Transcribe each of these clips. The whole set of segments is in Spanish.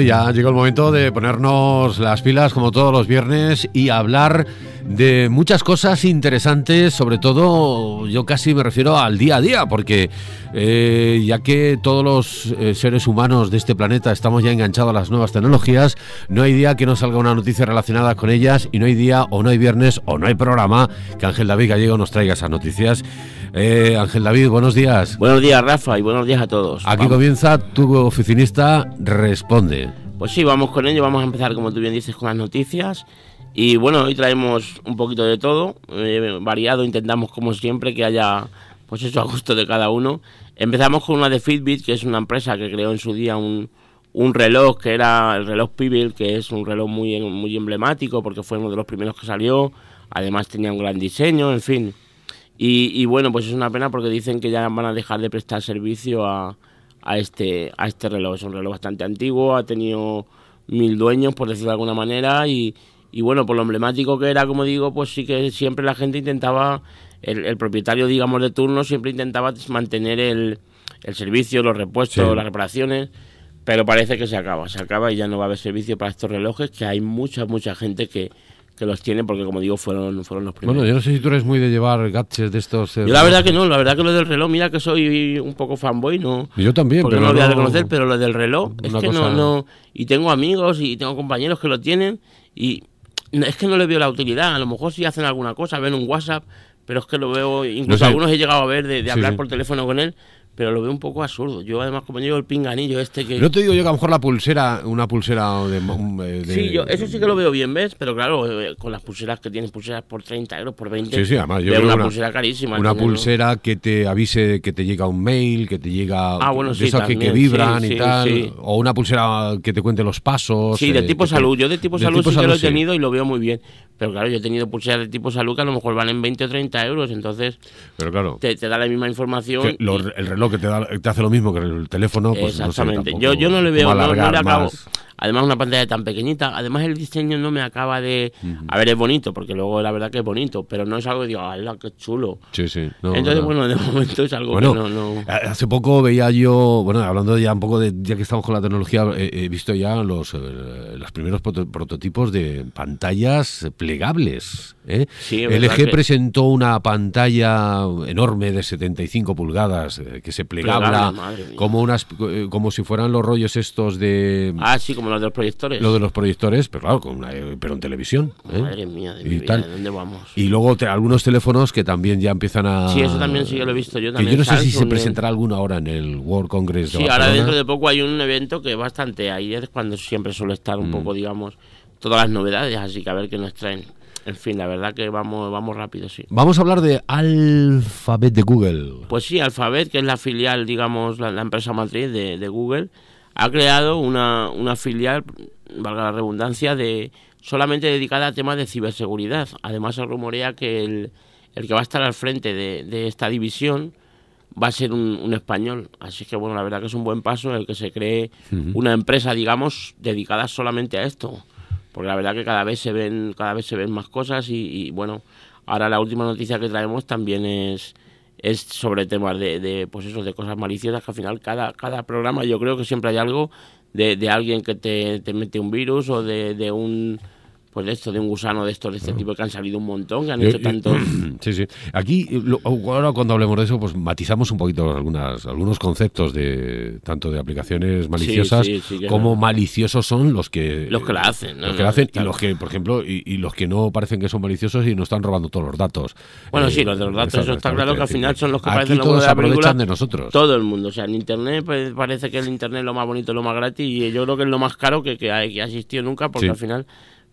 Ya llegó el momento de ponernos las pilas como todos los viernes y hablar de muchas cosas interesantes, sobre todo yo casi me refiero al día a día, porque eh, ya que todos los eh, seres humanos de este planeta estamos ya enganchados a las nuevas tecnologías, no hay día que no salga una noticia relacionada con ellas y no hay día o no hay viernes o no hay programa que Ángel David Gallego nos traiga esas noticias. Eh, Ángel David, buenos días. Buenos días, Rafa, y buenos días a todos. Aquí comienza tu oficinista Responde. Pues sí, vamos con ello. Vamos a empezar, como tú bien dices, con las noticias. Y bueno, hoy traemos un poquito de todo, eh, variado. Intentamos, como siempre, que haya, pues eso, a gusto de cada uno. Empezamos con una de Fitbit, que es una empresa que creó en su día un, un reloj que era el reloj Pebble, que es un reloj muy, muy emblemático porque fue uno de los primeros que salió. Además tenía un gran diseño, en fin. Y, bueno, pues es una pena porque dicen que ya van a dejar de prestar servicio a, a, este, a este reloj. Es un reloj bastante antiguo, ha tenido mil dueños, por decirlo de alguna manera, y, y bueno, por lo emblemático que era, como digo, pues sí que siempre la gente intentaba, el, propietario, digamos, de turno siempre intentaba mantener el, el servicio, los repuestos, las reparaciones, pero parece que se acaba, se acaba y ya no va a haber servicio para estos relojes, que hay mucha, mucha gente que, que los tiene porque como digo fueron fueron los primeros. Bueno, yo no sé si tú eres muy de llevar gadgets de estos. Eh, yo la verdad que no, la verdad que lo del reloj, mira que soy un poco fanboy, no. Yo también, pero no lo voy a reconocer, pero lo del reloj es que no no y tengo amigos y tengo compañeros que lo tienen y es que no le veo la utilidad, a lo mejor si hacen alguna cosa, ven un WhatsApp, pero es que lo veo, incluso algunos he llegado a ver de, hablar por teléfono con él pero lo veo un poco absurdo. Yo además como digo el pinganillo este que... No te digo yo que a lo mejor la pulsera, una pulsera de... de... Sí, yo eso sí que lo veo bien, ¿ves? Pero claro, eh, con las pulseras que tienes, pulseras por 30 euros, por 20... Sí, sí, además yo veo una, pulsera carísima. Una pulsera que te avise que te llega un mail, que te llega... Ah, bueno, sí, esas que, vibran y tal. O una pulsera que te cuente los pasos. Sí, de eh, tipo salud. Yo de tipo salud sí que lo he tenido y lo veo muy bien. Pero claro, yo he tenido pulseras de tipo salud que a lo mejor valen 20 o 30 euros, entonces... Pero claro... Te, da la misma información. el reloj que te, da, te hace lo mismo que el teléfono, pues Exactamente. yo, yo no le veo, no, le acabo. Además, una pantalla tan pequeñita. Además, el diseño no me acaba de. A ver, es bonito, porque luego la verdad que es bonito, pero no es algo que digo, ¡ay, qué chulo! Sí, sí. Entonces, bueno, de momento es algo que no, no, Hace poco veía yo, bueno, hablando ya un poco de. Ya que estamos con la tecnología, he visto ya los, eh, los primeros prototipos de pantallas plegables. ¿eh? LG presentó una pantalla enorme de 75 pulgadas eh, que se plegaba como, unas, como si fueran los rollos estos de. Ah, sí, como de los proyectores. Lo de los proyectores, pero claro, con pero en televisión. ¿eh? Madre mía, de y vida, dónde vamos? Y luego algunos teléfonos que también ya empiezan a... Sí, eso también sí, yo lo he visto yo también. yo no sé si se presentará alguno ahora en el World Congress de Sí, ahora dentro de poco hay un evento que bastante, ahí es cuando siempre suele estar un mm. poco, digamos, todas las novedades, así que a ver qué nos traen. En fin, la verdad que vamos, vamos rápido, sí. Vamos a hablar de Alphabet de Google. Pues sí, Alphabet, que es la filial, digamos, la, empresa matriz de, de Google, ha creado una, una filial, valga la redundancia, de solamente dedicada a temas de ciberseguridad. Además se rumorea que el, el que va a estar al frente de, de esta división va a ser un, español. Así que bueno, la verdad que es un buen paso el que se cree una empresa, digamos, dedicada solamente a esto. Porque la verdad que cada vez se ven, cada vez se ven más cosas y, y bueno, ahora la última noticia que traemos también es es sobre temas de, de, pues eso, de cosas maliciosas, que al final cada, cada programa yo creo que siempre hay algo de, de alguien que te, te mete un virus o de, de un pues de esto, de un gusano de estos, de este tipo que han salido un montón, que han hecho tanto... Sí, sí. Aquí, ahora cuando hablemos de eso, pues matizamos un poquito algunas, algunos conceptos de tanto de aplicaciones maliciosas como maliciosos son los que... Los que la hacen. los que la hacen y los que, por ejemplo, y, los que no parecen que son maliciosos y no están robando todos los datos. Bueno, sí, los de los datos, eso está claro que al final son los que parecen todos se aprovechan de nosotros. Todo el mundo, o sea, en Internet pues, parece que el Internet es lo más bonito, lo más gratis y yo creo que es lo más caro que, que ha existido nunca porque al final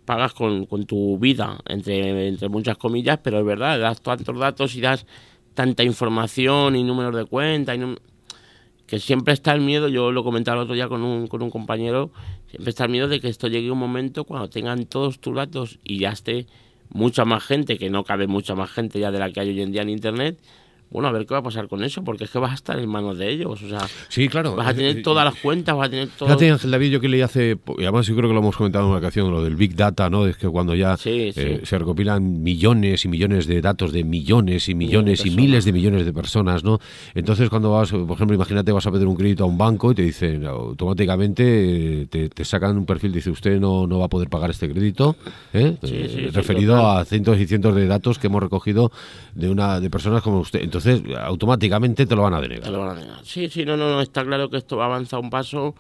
pagas con, con tu vida, entre, entre muchas comillas, pero es verdad, das tantos datos y das tanta información y números de cuenta, y que siempre está el miedo, yo lo comentaba el otro día con un, con un compañero, siempre está el miedo de que esto llegue un momento cuando tengan todos tus datos y ya esté mucha más gente, que no cabe mucha más gente ya de la que hay hoy en día en Internet, bueno, a ver qué va a pasar con eso, porque es que vas a estar en manos de ellos. O sea, sí, claro. Vas a tener todas las cuentas, vas a tener todo. Fíjate, Ángel David, yo que leí hace. Y además, yo creo que lo hemos comentado en una ocasión, lo del Big Data, ¿no? Es que cuando ya eh, se recopilan millones y millones de datos de millones y millones y miles de millones de personas, ¿no? Entonces, cuando vas, por ejemplo, imagínate, vas a pedir un crédito a un banco y te dicen automáticamente, te, sacan un perfil, dice usted no, no va a poder pagar este crédito, ¿eh? eh referido a cientos y cientos de datos que hemos recogido de una de personas como usted. Entonces, automáticamente te lo van a denegar. Sí, sí, no, no, no, está claro que esto va a avanzar un paso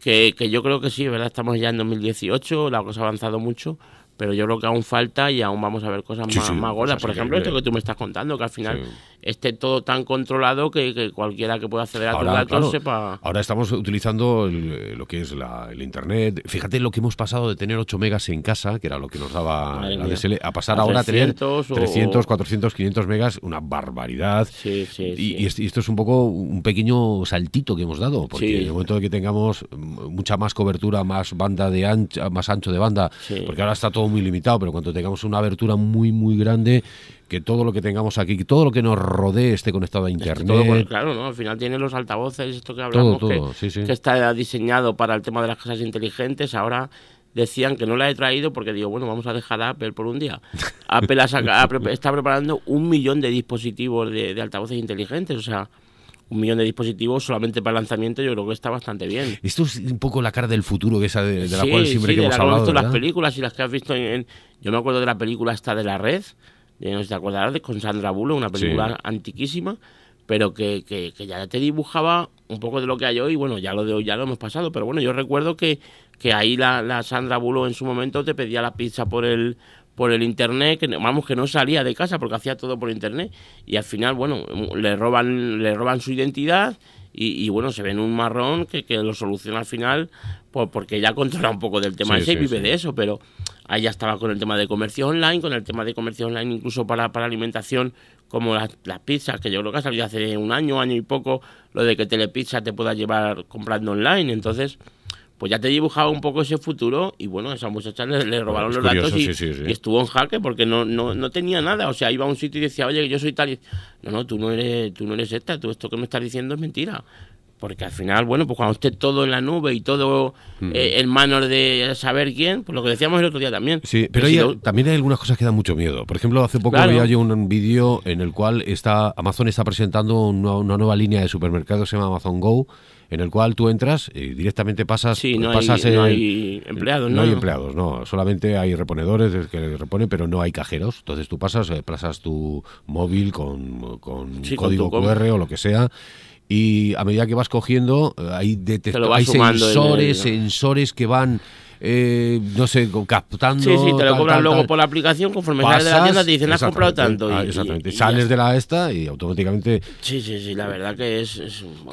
que, que yo creo que sí, ¿verdad? Estamos ya en 2018, la cosa ha avanzado mucho, pero yo creo que aún falta y aún vamos a ver cosas más, gordas. Por ejemplo, esto que tú me estás contando, que al final esté todo tan controlado que, cualquiera que pueda acceder a tus datos sepa. Ahora estamos utilizando lo que es el Internet. Fíjate lo que hemos pasado de tener 8 megas en casa, que era lo que nos daba la DSL, a pasar ahora a tener 300, 400, 500 megas, una barbaridad. Sí, y, esto es un poco un pequeño saltito que hemos dado, porque en el momento de que tengamos mucha más cobertura, más banda de ancho, más ancho de banda, porque ahora está todo muy limitado, pero cuando tengamos una abertura muy, muy grande, que todo lo que tengamos aquí, que todo lo que nos rodee esté conectado a internet. claro, ¿no? Al final tiene los altavoces, esto que hablamos, que, está diseñado para el tema de las casas inteligentes. Ahora decían que no la he traído porque digo, bueno, vamos a dejar a Apple por un día. Apple está preparando un millón de dispositivos de, altavoces inteligentes, o sea, un millón de dispositivos solamente para lanzamiento, yo creo que está bastante bien. Esto es un poco la cara del futuro que esa de, la cual siempre que hemos hablado. las películas y las que has visto en, Yo me acuerdo de la película esta de la red, no sé si te acordarás, de con Sandra Bullock, una película antiquísima, pero que, que, ya te dibujaba un poco de lo que hay hoy. Bueno, ya lo de hoy ya lo hemos pasado, pero bueno, yo recuerdo que, que ahí la, la Sandra Bullock en su momento te pedía la pizza por el por el internet, que vamos que no salía de casa porque hacía todo por internet y al final, bueno, le roban le roban su identidad y, bueno, se ven un marrón que, que lo soluciona al final pues porque ya controla un poco del tema ese y vive de eso, pero ahí ya estaba con el tema de comercio online, con el tema de comercio online incluso para, para alimentación, como las, las pizzas, que yo creo que ha salido hace un año, año y poco, lo de que Telepizza te pueda llevar comprando online. Entonces, pues ya te dibujaba un poco ese futuro y bueno, esa muchacha le, robaron los datos y, estuvo en jaque porque no, no, no tenía nada. O sea, iba a un sitio y decía, oye, yo soy tal y... No, no, tú no eres, tú no eres esta, tú esto que me estás diciendo es mentira porque al final, bueno, pues cuando esté todo en la nube y todo eh, en manos de saber quién, pues lo que decíamos el otro día también. Sí, pero también hay algunas cosas que dan mucho miedo. Por ejemplo, hace poco había yo un vídeo en el cual está Amazon está presentando una, nueva línea de supermercados, se llama Amazon Go, en el cual tú entras y directamente pasas... Sí, no, pasas hay, no hay empleados, ¿no? No hay empleados, no. Solamente hay reponedores que reponen, pero no hay cajeros. Entonces tú pasas, eh, pasas tu móvil con, con código QR o lo que sea y a medida que vas cogiendo eh, hay, hay sensores, sensores que van eh, no sé, captando. Sí, sí, te lo cobran luego por la aplicación, conforme sales de la tienda te dicen, has comprado tanto. Ah, exactamente. sales de la esta y automáticamente. Sí, sí, sí, la verdad que es.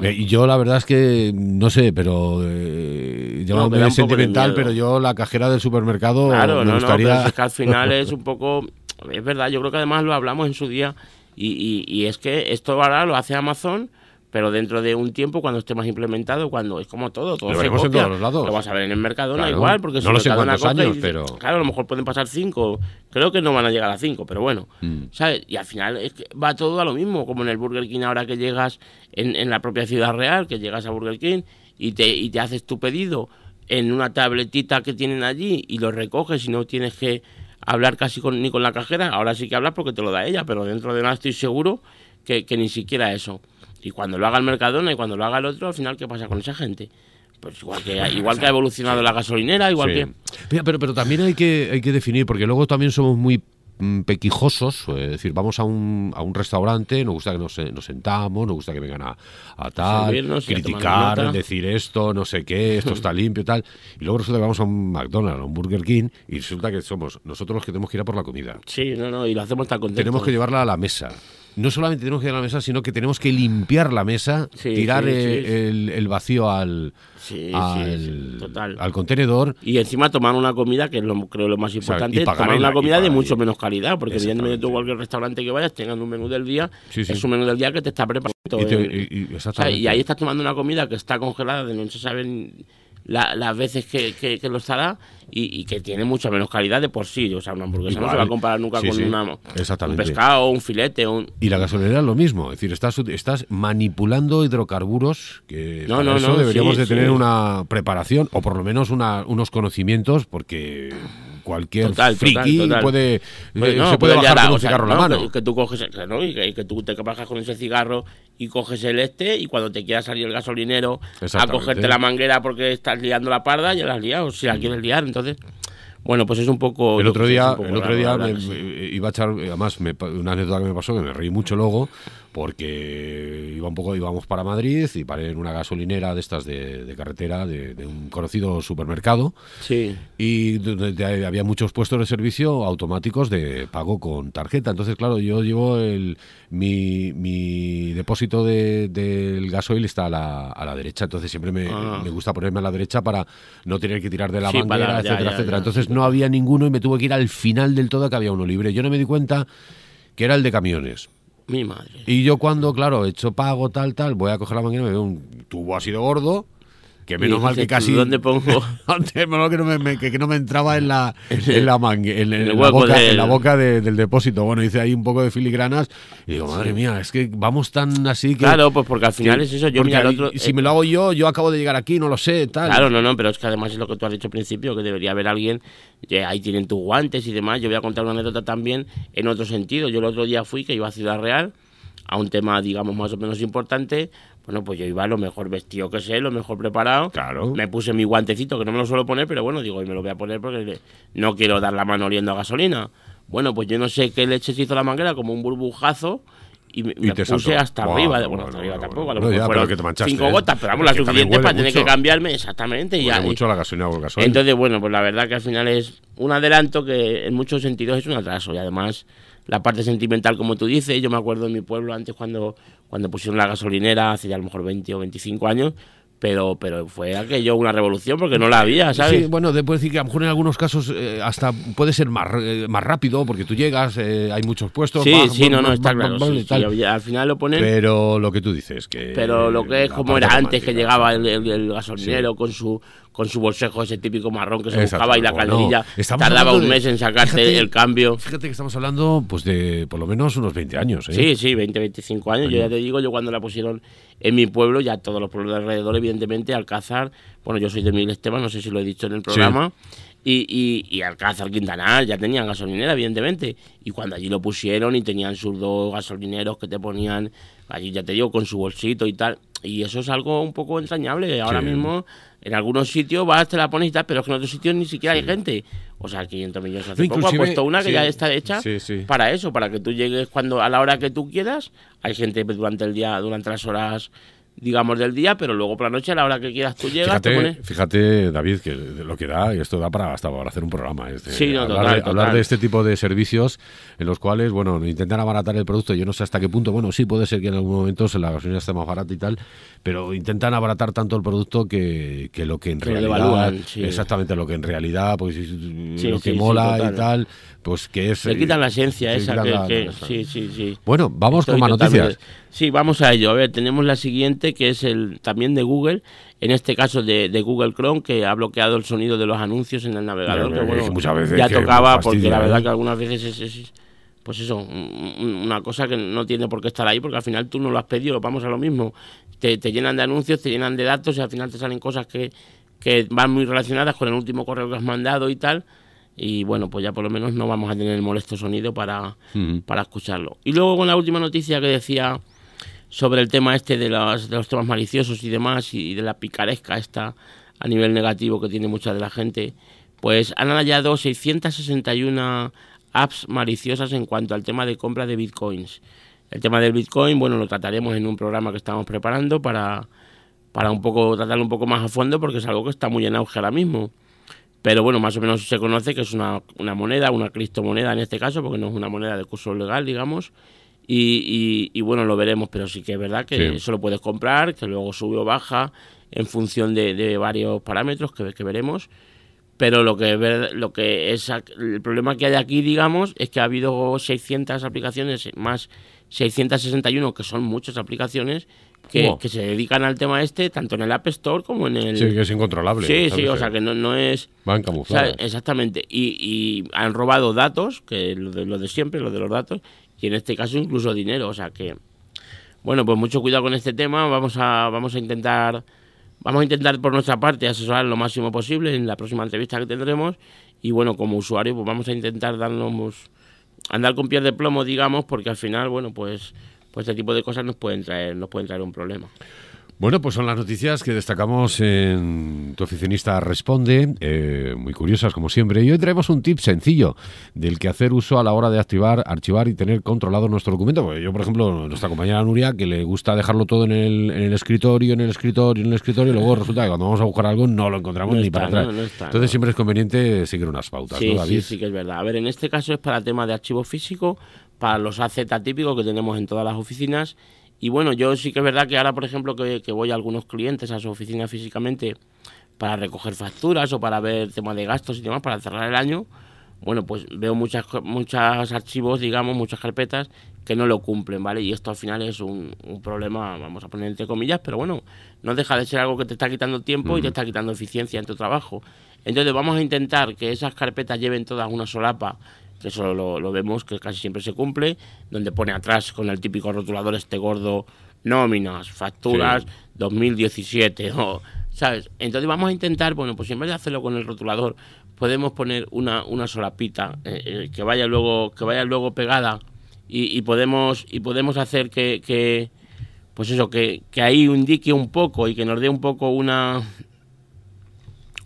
Eh, y yo la verdad es que, no sé, pero. Eh, yo no, sentimental, pero yo la cajera del supermercado. Claro, me gustaría... es que al final es un poco. Es verdad, yo creo que además lo hablamos en su día. Y, y es que esto ahora lo hace Amazon pero dentro de un tiempo cuando esté más implementado cuando es como todo todo se copia, en lados. lo vas a ver en el Mercadona igual porque no lo sé cuántos años pero claro a lo mejor pueden pasar cinco creo que no van a llegar a cinco pero bueno mm. sabes y al final es que va todo a lo mismo como en el Burger King ahora que llegas en, en la propia ciudad real que llegas a Burger King y te y te haces tu pedido en una tabletita que tienen allí y lo recoges y no tienes que hablar casi con, ni con la cajera. Ahora sí que hablas porque te lo da ella pero dentro de nada estoy seguro que, que ni siquiera eso y cuando lo haga el Mercadona y cuando lo haga el otro, al final, ¿qué pasa con esa gente? Pues igual que, igual que ha evolucionado la gasolinera, igual que... Pero, pero también hay que, hay que definir, porque luego también somos muy mm, pequijosos, es decir, vamos a un, a un restaurante, nos gusta que nos, nos sentamos, nos gusta que vengan a, a tal, criticar, decir esto, no sé qué, esto está limpio, tal, y luego resulta que vamos a un McDonald's, a un Burger King, y resulta que somos nosotros los que tenemos que ir a por la comida. Sí, no, no, y lo hacemos tan contentos. Tenemos que llevarla a la mesa no solamente tenemos que ir a la mesa, sino que tenemos que limpiar la mesa, tirar el, vacío al, al, contenedor. Y encima tomar una comida, que es lo, creo lo más importante, tomar una comida de mucho menos calidad, porque evidentemente tú cualquier restaurante que vayas, tengan un menú del día, es un menú del día que te está preparando. Y, y, ahí estás tomando una comida que está congelada, de no se sabe las veces que, que, lo estará y, que tiene mucha menos calidad de por sí. O sea, una hamburguesa no se va a comparar nunca con una, un pescado, un filete. Un... Y la gasolinera es lo mismo. Es decir, estás, estás manipulando hidrocarburos que no, no, eso deberíamos de tener una preparación o por lo menos una, unos conocimientos porque cualquier total, friki puede eh, se puede bajar con un cigarro en la mano. Que, tú coges, y que, tú te bajas con ese cigarro y coges el este y cuando te quiera salir el gasolinero a cogerte la manguera porque estás liando la parda, ya la has liado, si la quieres liar, entonces... Bueno, pues es un poco. El otro día, el otro día iba a echar, además, una anécdota que me pasó que me reí mucho luego, porque iba un poco, íbamos para Madrid y paré en una gasolinera de estas de, carretera de, un conocido supermercado. Sí. Y donde había muchos puestos de servicio automáticos de pago con tarjeta. Entonces, claro, yo llevo el mi, mi depósito del gasoil está a la, a la derecha, entonces siempre me, ah. me, gusta ponerme a la derecha para no tener que tirar de la manguera, etcétera, etcétera. entonces no había ninguno y me tuve que ir al final del todo que había uno libre. Yo no me di cuenta que era el de camiones. Y yo cuando, claro, he hecho pago, tal, tal, voy a coger la máquina, me veo un tubo así de gordo, que menos mal que casi. ¿Dónde pongo? Antes, menos que no me, que, no me entraba en la, en la, en, la, boca, en la boca del depósito. Bueno, hice ahí un poco de filigranas y digo, madre mía, es que vamos tan así que. Claro, pues porque al final es eso. Yo mira, otro, si me lo hago yo, yo acabo de llegar aquí, no lo sé, tal. Claro, no, no, pero es que además es lo que tú has dicho al principio, que debería haber alguien. Que ahí tienen tus guantes y demás. Yo voy a contar una anécdota también en otro sentido. Yo el otro día fui, que iba a Ciudad Real a un tema, digamos, más o menos importante, bueno, pues yo iba lo mejor vestido que sé, lo mejor preparado. Claro. Me puse mi guantecito, que no me lo suelo poner, pero bueno, digo, me lo voy a poner porque no quiero dar la mano oliendo a gasolina. Bueno, pues yo no sé qué leche se hizo la manguera, como un burbujazo, y me, puse hasta arriba. Bueno, hasta arriba tampoco, a lo mejor cinco ¿eh? gotas, pero vamos, la suficiente para tener que cambiarme exactamente. Y ya, mucho la gasolina o el gasolina. Entonces, bueno, pues la verdad que al final es un adelanto que en muchos sentidos es un atraso y además la parte sentimental, como tú dices. Yo me acuerdo en mi pueblo antes cuando, cuando pusieron la gasolinera, hace ya a lo mejor 20 o 25 años, pero pero fue aquello una revolución porque no la había, ¿sabes? Sí, bueno, te puedo decir que a lo mejor en algunos casos eh, hasta puede ser más, eh, más rápido porque tú llegas, eh, hay muchos puestos. Sí, sí, no, no, está claro. al final lo ponen. Pero lo que tú dices, que. Pero lo que es como era antes, que llegaba el, gasolinero con su con su bolsejo ese típico marrón que se buscaba y la calderilla tardaba un mes en sacarte el cambio. Fíjate que estamos hablando pues de por lo menos unos 20 años. ¿eh? Sí, sí, 20, 25 años. Yo ya te digo, yo cuando la pusieron en mi pueblo, ya todos los pueblos de alrededor, evidentemente, Alcázar, bueno, yo soy de Miguel Esteban, no sé si lo he dicho en el programa. Y, y, y, Alcázar Quintanar ya tenían gasolinera, evidentemente. Y cuando allí lo pusieron y tenían sus dos gasolineros que te ponían, allí ya te digo, con su bolsito y tal. Y eso es algo un poco entrañable. Ahora mismo en algunos sitios vas, te la pones y tal, pero es que en otros sitios ni siquiera hay gente. O sea, 500 millones hace poco ha puesto una que ya está hecha para eso, para que tú llegues cuando a la hora que tú quieras. Hay gente durante el día, durante las horas digamos, del día, pero luego por la noche, a la hora que quieras tú llegas, fíjate, Fíjate, David, que lo que da, y esto da para, hasta para hacer un programa, es sí, hablar, de, este tipo de servicios en los cuales, bueno, intentan abaratar el producto, yo no sé hasta qué punto, bueno, sí puede ser que en algún momento la gasolina esté más barata y tal, pero intentan abaratar tanto el producto que, que lo que en realidad, exactamente lo que en realidad, pues lo que mola y tal, pues que es... Le quitan la esencia esa que, sí, sí, sí. Bueno, vamos con más noticias. Sí, vamos a ello. A ver, tenemos la siguiente que es el también de Google, en este caso de, Google Chrome, que ha bloqueado el sonido de los anuncios en el navegador. que, bueno, muchas veces ya tocaba, porque la verdad ¿eh? que algunas veces es, pues eso, una cosa que no tiene por qué estar ahí, porque al final tú no lo has pedido, vamos a lo mismo. Te, te llenan de anuncios, te llenan de datos y al final te salen cosas que, que van muy relacionadas con el último correo que has mandado y tal y bueno, pues ya por lo menos no vamos a tener el molesto sonido para, para escucharlo. Y luego con la última noticia que decía sobre el tema este de los, de los temas maliciosos y demás y de la picaresca esta a nivel negativo que tiene mucha de la gente, pues han hallado 661 apps maliciosas en cuanto al tema de compra de bitcoins. El tema del bitcoin, bueno, lo trataremos en un programa que estamos preparando para, para un poco tratarlo un poco más a fondo porque es algo que está muy en auge ahora mismo pero bueno, más o menos se conoce que es una, una, moneda, una criptomoneda en este caso, porque no es una moneda de curso legal, digamos, y, y, bueno, lo veremos, pero sí que es verdad que eso lo puedes comprar, que luego sube o baja en función de, de varios parámetros que, que, veremos, pero lo que, lo que es el problema que hay aquí, digamos, es que ha habido 600 aplicaciones más 661, que son muchas aplicaciones que, que, se dedican al tema este, tanto en el App Store como en el... Sí, que es incontrolable. Sí, sí, o sea, que no, no es... Van camuflados. exactamente. Y, y, han robado datos, que lo de, lo de siempre, lo de los datos, y en este caso incluso dinero, o sea que... Bueno, pues mucho cuidado con este tema, vamos a, vamos a intentar... Vamos a intentar por nuestra parte asesorar lo máximo posible en la próxima entrevista que tendremos y bueno, como usuario pues vamos a intentar darnos andar con pies de plomo, digamos, porque al final, bueno, pues pues este tipo de cosas nos pueden traer, nos pueden traer un problema. Bueno, pues son las noticias que destacamos en Tu Oficinista Responde, eh, muy curiosas como siempre. Y hoy traemos un tip sencillo del que hacer uso a la hora de activar, archivar y tener controlado nuestro documento. Porque yo, por ejemplo, nuestra compañera Nuria, que le gusta dejarlo todo en el, en el escritorio, en el escritorio, en el escritorio, y luego resulta que cuando vamos a buscar algo no lo encontramos ni para atrás. Entonces siempre es conveniente seguir unas pautas, sí, Sí, sí, que es verdad. A ver, en este caso es para tema de archivo físico, para los AZ típicos que tenemos en todas las oficinas y bueno, yo sí que es verdad que ahora, por ejemplo, que, voy a algunos clientes a su oficina físicamente para recoger facturas o para ver temas de gastos y demás, para cerrar el año, bueno, pues veo muchas, muchos archivos, digamos, muchas carpetas que no lo cumplen, ¿vale? Y esto al final es un, problema, vamos a poner entre comillas, pero bueno, no deja de ser algo que te está quitando tiempo y te está quitando eficiencia en tu trabajo. Entonces vamos a intentar que esas carpetas lleven todas una solapa que eso lo, vemos que casi siempre se cumple, donde pone atrás con el típico rotulador este gordo nóminas, facturas 2017 o ¿sabes? Entonces vamos a intentar, bueno, pues en vez de hacerlo con el rotulador, podemos poner una, una solapita eh, eh, que vaya luego que vaya luego pegada y, podemos y podemos hacer que, que pues eso que, que ahí indique un poco y que nos dé un poco una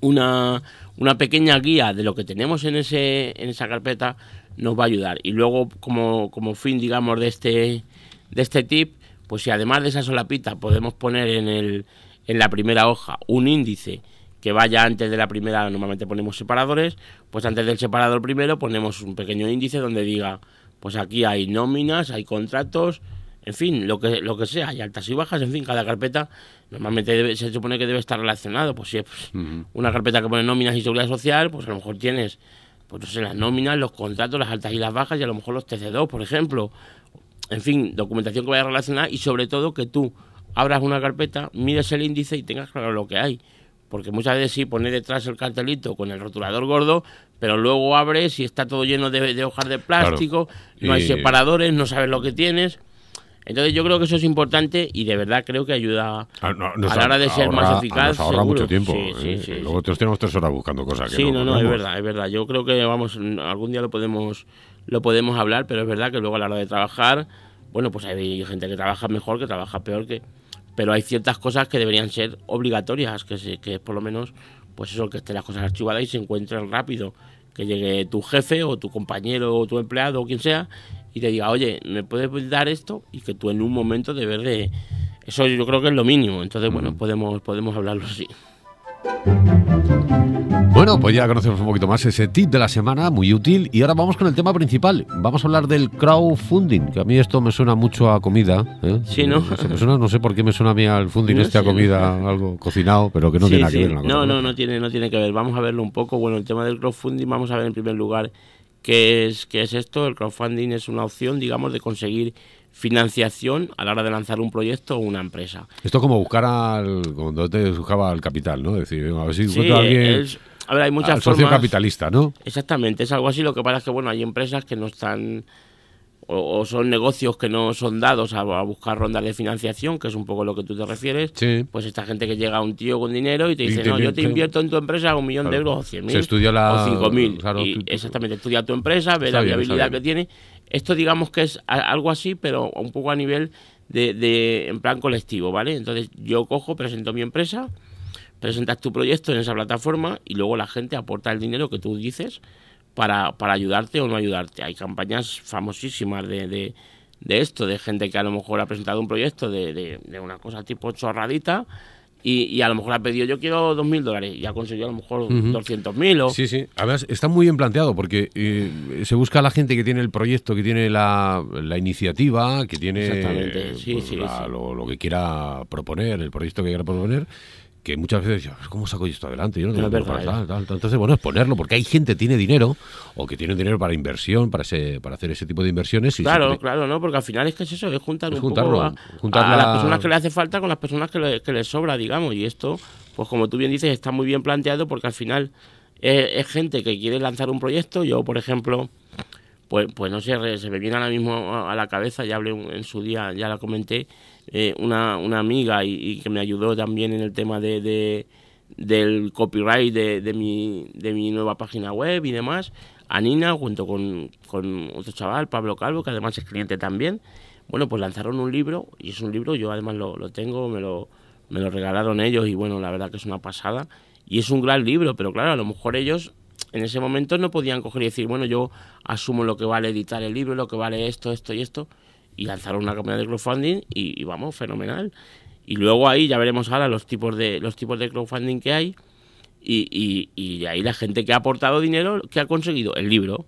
una una pequeña guía de lo que tenemos en, ese, en esa carpeta nos va a ayudar. Y luego, como, como fin, digamos, de este, de este tip, pues si además de esa solapita podemos poner en, el, en la primera hoja un índice que vaya antes de la primera, normalmente ponemos separadores, pues antes del separador primero ponemos un pequeño índice donde diga, pues aquí hay nóminas, hay contratos, en fin, lo que, lo que sea, hay altas y bajas, en fin, cada carpeta normalmente se supone que debe estar relacionado, pues si es una carpeta que pone nóminas y seguridad social, pues a lo mejor tienes, pues no sé, las nóminas, los contratos, las altas y las bajas y a lo mejor los TC2, por ejemplo. En fin, documentación que vaya relacionada y sobre todo que tú abras una carpeta, mires el índice y tengas claro lo que hay. Porque muchas veces sí pone detrás el cartelito con el rotulador gordo, pero luego abres y está todo lleno de, hojas de plástico, no hay separadores, no sabes lo que tienes. Entonces yo creo que eso es importante y de verdad creo que ayuda ah, a la hora de ser más eficaz. Nos ahorra mucho tiempo. ¿eh? Luego te tenemos tres horas buscando cosas. sí, no, no, es verdad, es verdad. Yo creo que vamos, algún día lo podemos, lo podemos hablar, pero es verdad que luego a la hora de trabajar, bueno, pues hay gente que trabaja mejor, que trabaja peor, que pero hay ciertas cosas que deberían ser obligatorias, que, que por lo menos, pues eso, que estén las cosas archivadas y se encuentren rápido. Que llegue tu jefe o tu compañero o tu empleado o quien sea y te diga, oye, ¿me puedes dar esto? Y que tú en un momento de ver de... Eso yo creo que es lo mínimo. Entonces, bueno, podemos, podemos hablarlo así. Bueno, pues ya conocemos un poquito más ese tip de la semana, muy útil. Y ahora vamos con el tema principal. Vamos a hablar del crowdfunding, que a mí esto me suena mucho a comida. ¿eh? Sí, ¿no? no sé por qué me suena a mí al funding este a comida, algo cocinado, pero que no tiene nada que ver. no, no, no tiene, no tiene que ver. Vamos a verlo un poco. Bueno, el tema del crowdfunding, vamos a ver en primer lugar ¿Qué es, qué es esto? El crowdfunding es una opción, digamos, de conseguir financiación a la hora de lanzar un proyecto o una empresa. Esto como buscar al, cuando te buscaba al capital, ¿no? Es decir, a ver si encuentro a alguien... a ver, hay muchas socio capitalista, ¿no? Exactamente, es algo así. Lo que pasa es que, bueno, hay empresas que no están o, son negocios que no son dados a, buscar rondas de financiación, que es un poco lo que tú te refieres, pues esta gente que llega a un tío con dinero y te dice, no, yo te invierto en tu empresa un millón de euros o cien mil o cinco mil. exactamente, estudia tu empresa, ve la viabilidad que tiene. Esto digamos que es algo así, pero un poco a nivel de, de, en plan colectivo, ¿vale? Entonces yo cojo, presento mi empresa, presentas tu proyecto en esa plataforma y luego la gente aporta el dinero que tú dices para, para ayudarte o no ayudarte. Hay campañas famosísimas de, de, de, esto, de gente que a lo mejor ha presentado un proyecto de, de una cosa tipo chorradita y, y, a lo mejor ha pedido yo quiero 2.000 dólares y ha conseguido a lo mejor 200.000 o... Sí, sí. Además está muy bien planteado porque eh, se busca a la gente que tiene el proyecto, que tiene la, la iniciativa, que tiene sí, pues, sí, lo, lo, que quiera proponer, el proyecto que quiera proponer que muchas veces, ¿cómo saco yo esto adelante? Yo no tengo dinero para ¿eh? tal, tal, tal. Entonces, bueno, es ponerlo, porque hay gente que tiene dinero o que tiene dinero para inversión, para ese, para hacer ese tipo de inversiones. Y Claro, siempre- claro, ¿no? Porque al final es que es eso, es juntar Es un juntarlo, poco a, juntar a la- las personas que le hace falta con las personas que le, que le sobra, digamos. Y esto, pues como tú bien dices, está muy bien planteado porque al final es, es gente que quiere lanzar un proyecto. Yo, por ejemplo, pues, pues no sé, se me viene ahora mismo a a la cabeza, ya hablé un- en su día, ya la comenté, eh, una, una amiga y, y que me ayudó también en el tema de, de- del copyright de, de mi, de mi nueva página web y demás, a Nina, junto con, con otro chaval, Pablo Calvo, que además es cliente también. Bueno, pues lanzaron un libro, y es un libro, yo además lo, lo tengo, me lo, me lo regalaron ellos, y bueno, la verdad que es una pasada. Y es un gran libro, pero claro, a lo mejor ellos en ese momento no podían coger y decir, bueno, yo asumo lo que vale editar el libro, lo que vale esto, esto y esto, y lanzaron una campaña de crowdfunding y, vamos, fenomenal. Y luego ahí ya veremos ahora los tipos de los tipos de crowdfunding que hay y, y, y ahí la gente que ha aportado dinero, que ha conseguido el libro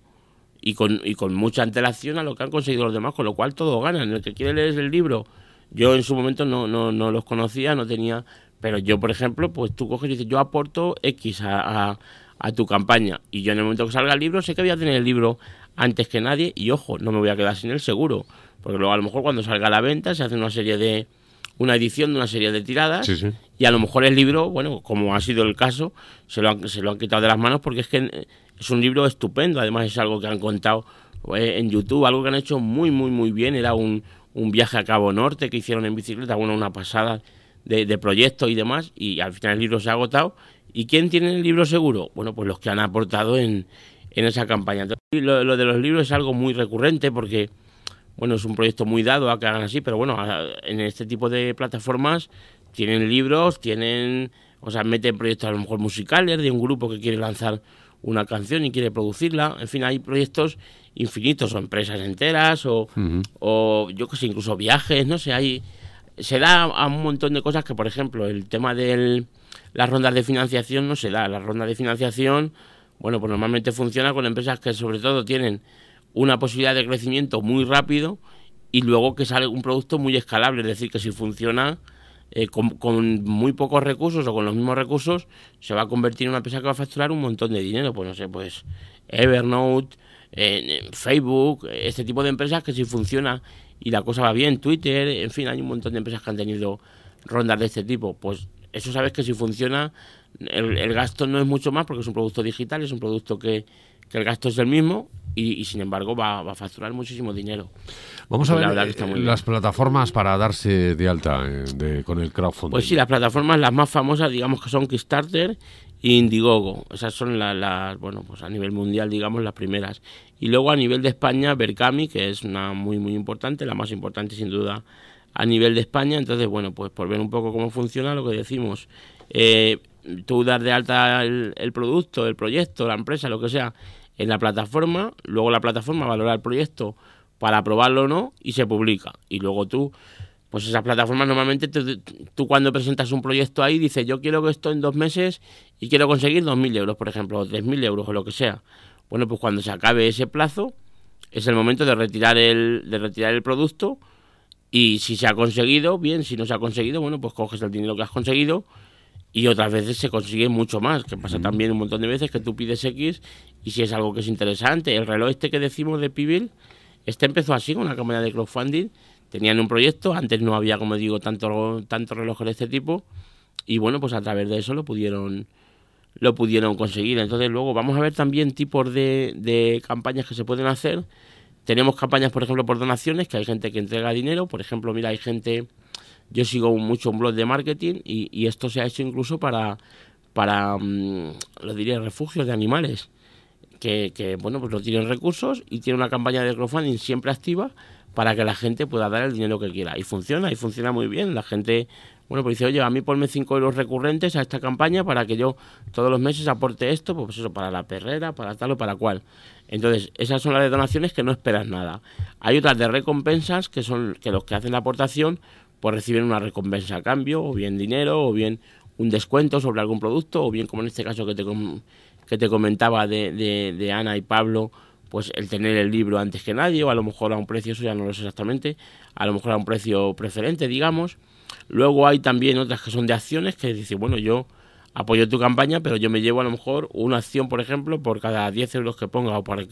y con, y con mucha antelación a lo que han conseguido los demás, con lo cual todos ganan. El que quiere leer el libro, yo en su momento no, no, no los conocía, no tenía, pero yo, por ejemplo, pues tú coges y dices, yo aporto X a, a, a tu campaña y yo en el momento que salga el libro sé que voy a tener el libro antes que nadie y ojo, no me voy a quedar sin él seguro, porque luego a lo mejor cuando salga a la venta se hace una serie de una edición de una serie de tiradas Sí, sí. y a lo mejor el libro, bueno, como ha sido el caso, se lo han, se lo han quitado de las manos porque es que eh, es un libro estupendo. Además, es algo que han contado eh, en YouTube, algo que han hecho muy, muy, muy bien. Era un, un viaje a Cabo Norte que hicieron en bicicleta, bueno, una pasada de, de proyectos y demás. Y al final el libro se ha agotado. ¿Y quién tiene el libro seguro? Bueno, pues los que han aportado en, en esa campaña. Entonces, lo, lo de los libros es algo muy recurrente porque bueno, es un proyecto muy dado a que hagan así, pero bueno, en este tipo de plataformas tienen libros, tienen, o sea, meten proyectos a lo mejor musicales de un grupo que quiere lanzar una canción y quiere producirla, en fin, hay proyectos infinitos, o empresas enteras, o, o yo que sé, incluso viajes, no sé, hay, se da a un montón de cosas que, por ejemplo, el tema de las rondas de financiación no se da, las rondas de financiación, bueno, pues normalmente funciona con empresas que sobre todo tienen una posibilidad de crecimiento muy rápido y luego que sale un producto muy escalable, es decir, que si funciona eh, con, muy pocos recursos o con los mismos recursos, se va a convertir en una empresa que va a facturar un montón de dinero, pues no sé, pues Evernote, eh, Facebook, este tipo de empresas que si funciona y la cosa va bien, Twitter, en fin, hay un montón de empresas que han tenido rondas de este tipo, pues eso sabes que si funciona el, el gasto no es mucho más porque es un producto digital, es un producto que, que el gasto es el mismo y, y sin embargo va, va a facturar muchísimo dinero. Vamos a ver eh, bien. las plataformas para darse de alta eh, de- con el crowdfunding. Pues sí, las plataformas las más famosas, digamos que son Kickstarter e Indiegogo. Esas son la- las, bueno, pues a nivel mundial, digamos, las primeras. Y luego a nivel de España, Berkami, que es una muy, muy importante, la más importante sin duda a nivel de España. Entonces, bueno, pues por ver un poco cómo funciona lo que decimos. Eh, tú dar de alta el, el producto, el proyecto, la empresa, lo que sea, en la plataforma, luego la plataforma valora el proyecto para aprobarlo o no y se publica. Y luego tú pues esas plataformas normalmente te- tú cuando presentas un proyecto ahí dices yo quiero que esto en dos meses y quiero conseguir 2.000 euros, por ejemplo, o 3.000 euros o lo que sea. Bueno, pues cuando se acabe ese plazo es el momento de retirar el, de retirar el producto y si se ha conseguido, bien, si no se ha conseguido, bueno, pues coges el dinero que has conseguido y otras veces se consigue mucho más, que pasa también un montón de veces que tú pides X y si es algo que es interesante. El reloj este que decimos de Pibil, este empezó así con una campaña de crowdfunding, tenían un proyecto, antes no había, como digo, tanto, tanto relojes de este tipo y bueno, pues a través de eso lo pudieron lo pudieron conseguir. Entonces luego vamos a ver también tipos de, de campañas que se pueden hacer. Tenemos campañas, por ejemplo, por donaciones, que hay gente que entrega dinero. Por ejemplo, mira, hay gente, yo sigo mucho un blog de marketing y, esto se ha hecho incluso para, para mm, lo diré, refugios de animales. Que, bueno, pues no tienen recursos y tiene una campaña de crowdfunding siempre activa para que la gente pueda dar el dinero que quiera. Y funciona, y funciona muy bien. La gente, bueno, pues dice, oye, a mí ponme 5 euros recurrentes a esta campaña para que yo todos los meses aporte esto, pues eso, para la perrera, para tal o para cual. Entonces, esas son las de donaciones que no esperas nada. Hay otras de recompensas que son que los que hacen la aportación pues reciben una recompensa a cambio, o bien dinero, o bien un descuento sobre algún producto, o bien como en este caso que te, que te comentaba de, de, de Ana y Pablo, pues el tener el libro antes que nadie, o a lo mejor a un precio, eso ya no lo sé exactamente, a lo mejor a un precio preferente, digamos. Luego hay también otras que son de acciones, que dice, bueno, yo apoyo tu campaña, pero yo me llevo a lo mejor una acción, por ejemplo, por cada 10 euros que ponga o por,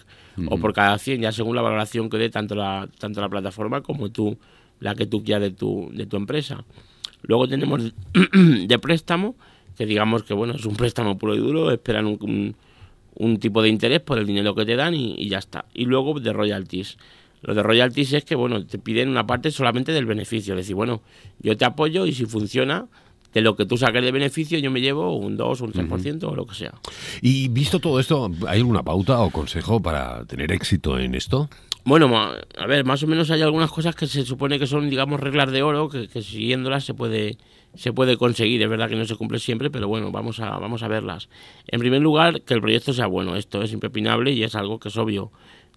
o por cada 100, ya según la valoración que dé tanto la, tanto la plataforma como tú, la que tú quieras de tu, de tu empresa. Luego tenemos de préstamo, que digamos que bueno, es un préstamo puro y duro, esperan un, un, tipo de interés por el dinero que te dan y, y, ya está. Y luego de royalties. Lo de royalties es que bueno, te piden una parte solamente del beneficio, es decir, bueno, yo te apoyo y si funciona, de lo que tú saques de beneficio yo me llevo un 2, un 3% o lo que sea. Y visto todo esto, ¿hay alguna pauta o consejo para tener éxito en esto? Bueno, a ver, más o menos hay algunas cosas que se supone que son, digamos, reglas de oro, que, siguiéndolas se puede, se puede conseguir. Es verdad que no se cumple siempre, pero bueno, vamos a, vamos a verlas. En primer lugar, que el proyecto sea bueno. Esto es impepinable y es algo que es obvio.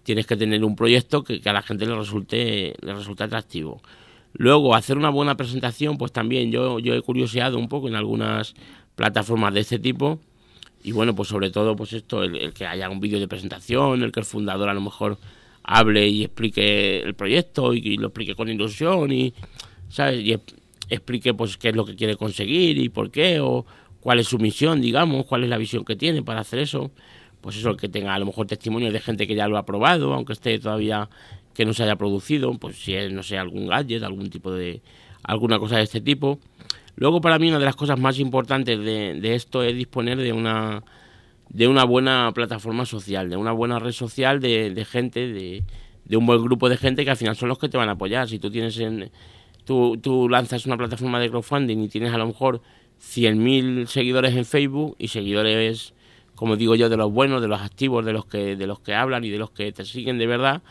Tienes que tener un proyecto que, a la gente le resulte, le resulte atractivo. Luego, hacer una buena presentación, pues también yo, yo he curioseado un poco en algunas plataformas de este tipo. Y bueno, pues sobre todo, pues esto, el, que haya un vídeo de presentación, el que el fundador a lo mejor hable y explique el proyecto y, lo explique con ilusión y, ¿sabes? Y explique pues qué es lo que quiere conseguir y por qué o cuál es su misión, digamos, cuál es la visión que tiene para hacer eso. Pues eso, que tenga a lo mejor testimonios de gente que ya lo ha probado, aunque esté todavía que no se haya producido, pues si es, no sé, algún gadget, algún tipo de, alguna cosa de este tipo. Luego para mí una de las cosas más importantes de, esto es disponer de una, de una buena plataforma social, de una buena red social de, gente, de, de, un buen grupo de gente que al final son los que te van a apoyar. Si tú tienes en, tú, tú lanzas una plataforma de crowdfunding y tienes a lo mejor 100.000 seguidores en Facebook y seguidores, como digo yo, de los buenos, de los activos, de los que, de los que hablan y de los que te siguen de verdad,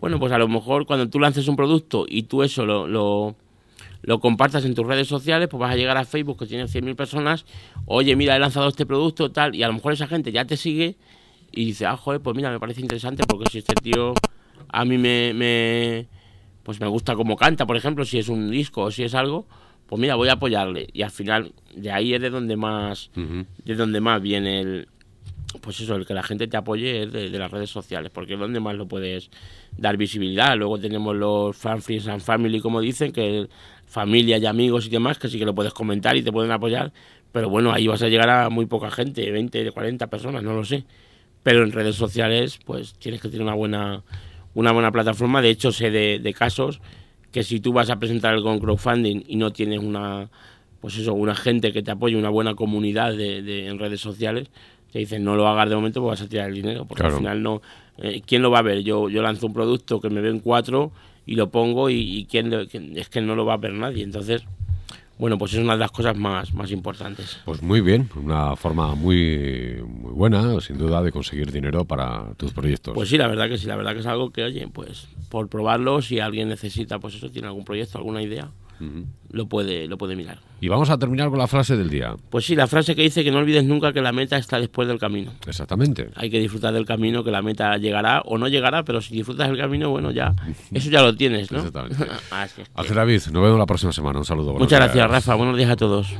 bueno, pues a lo mejor cuando tú lances un producto y tú eso lo, lo, compartas en tus redes sociales, pues vas a llegar a Facebook que tiene 100.000 personas, oye, mira, he lanzado este producto, tal, y a lo mejor esa gente ya te sigue y dice, ah, joder, pues mira, me parece interesante porque si este tío a mí me, me pues me gusta cómo canta, por ejemplo, si es un disco o si es algo, pues mira, voy a apoyarle. Y al final, de ahí es de donde más, de donde más viene el, pues eso, el que la gente te apoye es de, las redes sociales, porque es donde más lo puedes dar visibilidad. Luego tenemos los fan friends and family, como dicen, que familia y amigos y demás, que sí que lo puedes comentar y te pueden apoyar, pero bueno, ahí vas a llegar a muy poca gente, 20, 40 personas, no lo sé. Pero en redes sociales, pues tienes que tener una buena, una buena plataforma. De hecho, sé de, casos que si tú vas a presentar algo con crowdfunding y no tienes una, pues eso, una gente que te apoye, una buena comunidad de, en redes sociales, te dicen no lo hagas de momento porque vas a tirar el dinero, porque al final no, eh, ¿quién lo va a ver? Yo, yo lanzo un producto que me ven cuatro y lo pongo y, ¿quién, es que no lo va a ver nadie, entonces bueno, pues es una de las cosas más, más importantes. Pues muy bien, una forma muy, muy buena, sin duda, de conseguir dinero para tus proyectos. Pues sí, la verdad que sí, la verdad que es algo que, oye, pues por probarlo, si alguien necesita, pues eso, tiene algún proyecto, alguna idea, lo, puede, lo puede mirar. Y vamos a terminar con la frase del día. Pues sí, la frase que dice que no olvides nunca que la meta está después del camino. Exactamente. Hay que disfrutar del camino, que la meta llegará o no llegará, pero si disfrutas del camino, bueno, ya, eso ya lo tienes, ¿no? Exactamente. David, nos vemos la próxima semana. Un saludo. Muchas gracias, Rafa. Buenos días a todos.